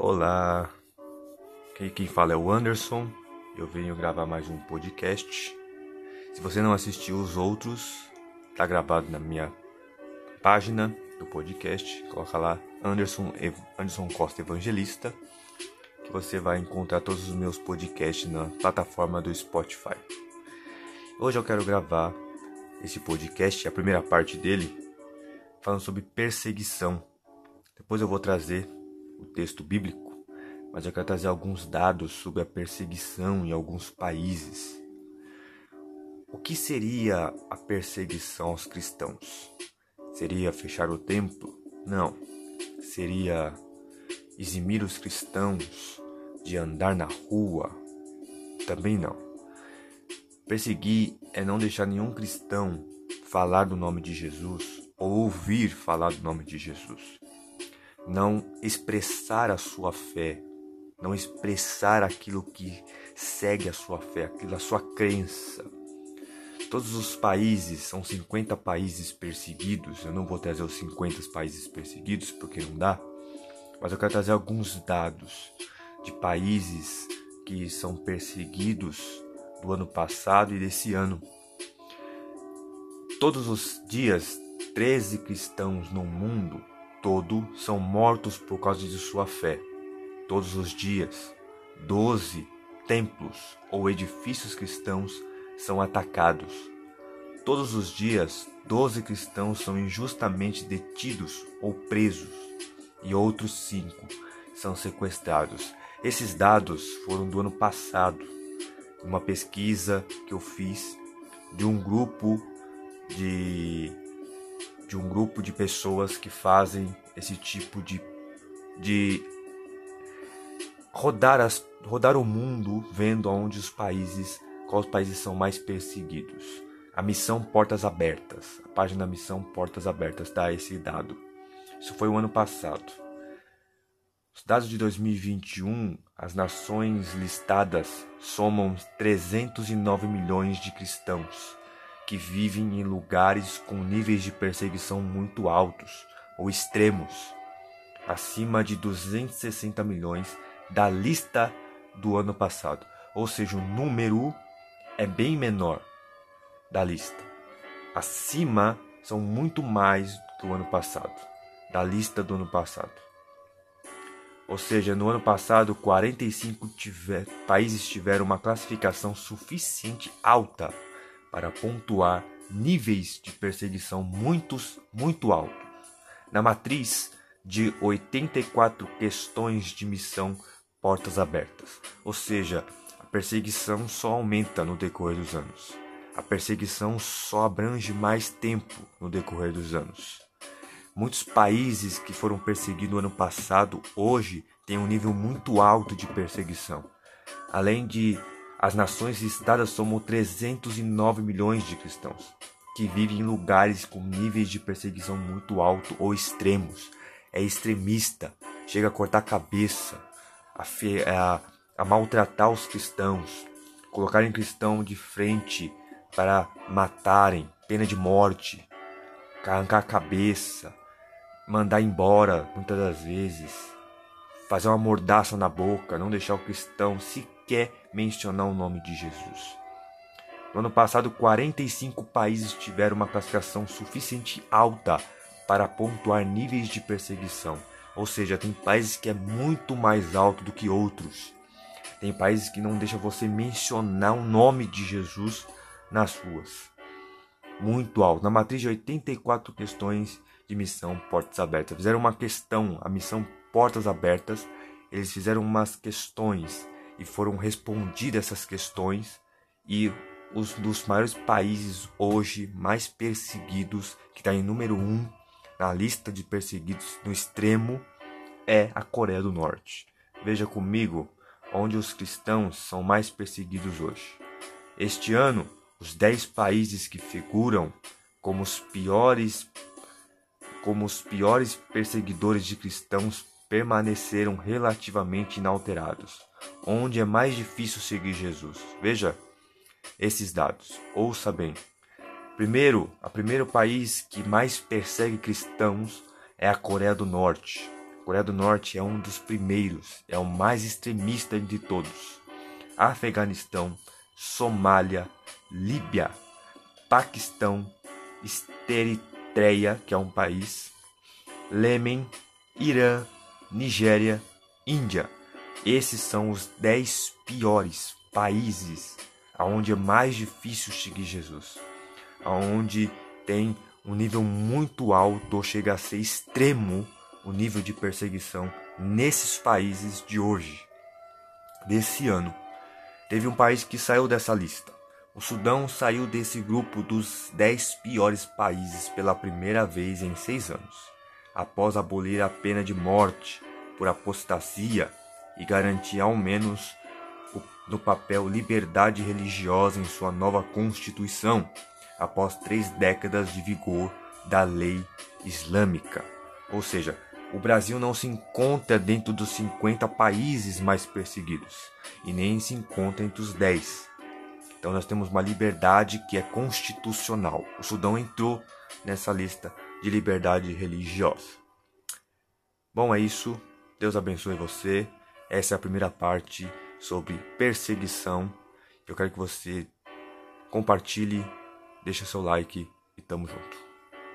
Olá, quem, quem fala é o Anderson. Eu venho gravar mais um podcast. Se você não assistiu os outros, tá gravado na minha página do podcast. Coloca lá Anderson, Anderson Costa Evangelista, que você vai encontrar todos os meus podcasts na plataforma do Spotify. Hoje eu quero gravar esse podcast, a primeira parte dele, falando sobre perseguição. Depois eu vou trazer o texto bíblico, mas eu quero trazer alguns dados sobre a perseguição em alguns países. O que seria a perseguição aos cristãos? Seria fechar o templo? Não. Seria eximir os cristãos de andar na rua? Também não. Perseguir é não deixar nenhum cristão falar do nome de Jesus ou ouvir falar do nome de Jesus não expressar a sua fé, não expressar aquilo que segue a sua fé, aquilo a sua crença. Todos os países, são 50 países perseguidos, eu não vou trazer os 50 países perseguidos porque não dá, mas eu quero trazer alguns dados de países que são perseguidos do ano passado e desse ano. Todos os dias, 13 cristãos no mundo todo são mortos por causa de sua fé. Todos os dias, doze templos ou edifícios cristãos são atacados. Todos os dias, doze cristãos são injustamente detidos ou presos, e outros cinco são sequestrados. Esses dados foram do ano passado, uma pesquisa que eu fiz de um grupo de de um grupo de pessoas que fazem esse tipo de, de rodar, as, rodar o mundo vendo aonde os países, quais países são mais perseguidos. A missão Portas Abertas, a página Missão Portas Abertas dá esse dado. Isso foi o ano passado. Os dados de 2021, as nações listadas somam 309 milhões de cristãos que vivem em lugares com níveis de perseguição muito altos ou extremos, acima de 260 milhões da lista do ano passado. Ou seja, o número é bem menor da lista. Acima são muito mais do ano passado, da lista do ano passado. Ou seja, no ano passado, 45 tiver, países tiveram uma classificação suficiente alta para pontuar níveis de perseguição muitos, muito altos. Na matriz de 84 questões de missão portas abertas, ou seja, a perseguição só aumenta no decorrer dos anos. A perseguição só abrange mais tempo no decorrer dos anos. Muitos países que foram perseguidos no ano passado hoje têm um nível muito alto de perseguição. Além de as nações listadas somam 309 milhões de cristãos que vivem em lugares com níveis de perseguição muito alto ou extremos. É extremista, chega a cortar a cabeça, a, fe, a, a maltratar os cristãos, colocarem cristão de frente para matarem, pena de morte, arrancar a cabeça, mandar embora muitas das vezes, fazer uma mordaça na boca, não deixar o cristão sequer quer mencionar o nome de Jesus. No ano passado, 45 países tiveram uma classificação suficiente alta para pontuar níveis de perseguição. Ou seja, tem países que é muito mais alto do que outros. Tem países que não deixam você mencionar o nome de Jesus nas ruas. Muito alto. Na matriz de 84 questões de missão Portas Abertas. Fizeram uma questão, a missão Portas Abertas. Eles fizeram umas questões e foram respondidas essas questões e os dos maiores países hoje mais perseguidos, que está em número um na lista de perseguidos no extremo, é a Coreia do Norte. Veja comigo onde os cristãos são mais perseguidos hoje. Este ano, os 10 países que figuram como os piores como os piores perseguidores de cristãos permaneceram relativamente inalterados, onde é mais difícil seguir Jesus. Veja esses dados, ouça bem. Primeiro, o primeiro país que mais persegue cristãos é a Coreia do Norte, Coreia do Norte é um dos primeiros, é o mais extremista de todos. Afeganistão, Somália, Líbia, Paquistão, Eritreia, que é um país, Lêmen, Irã, Nigéria, Índia. Esses são os dez piores países aonde é mais difícil seguir Jesus, aonde tem um nível muito alto, chega a ser extremo o nível de perseguição nesses países de hoje, desse ano. Teve um país que saiu dessa lista. O Sudão saiu desse grupo dos 10 piores países pela primeira vez em seis anos, após abolir a pena de morte por apostasia e garantir ao menos no papel liberdade religiosa em sua nova constituição, após três décadas de vigor da lei islâmica. Ou seja, o Brasil não se encontra dentro dos 50 países mais perseguidos e nem se encontra entre os 10. Então nós temos uma liberdade que é constitucional. O Sudão entrou nessa lista de liberdade religiosa. Bom, é isso. Deus abençoe você. Essa é a primeira parte sobre perseguição. Eu quero que você compartilhe, deixe seu like e tamo junto.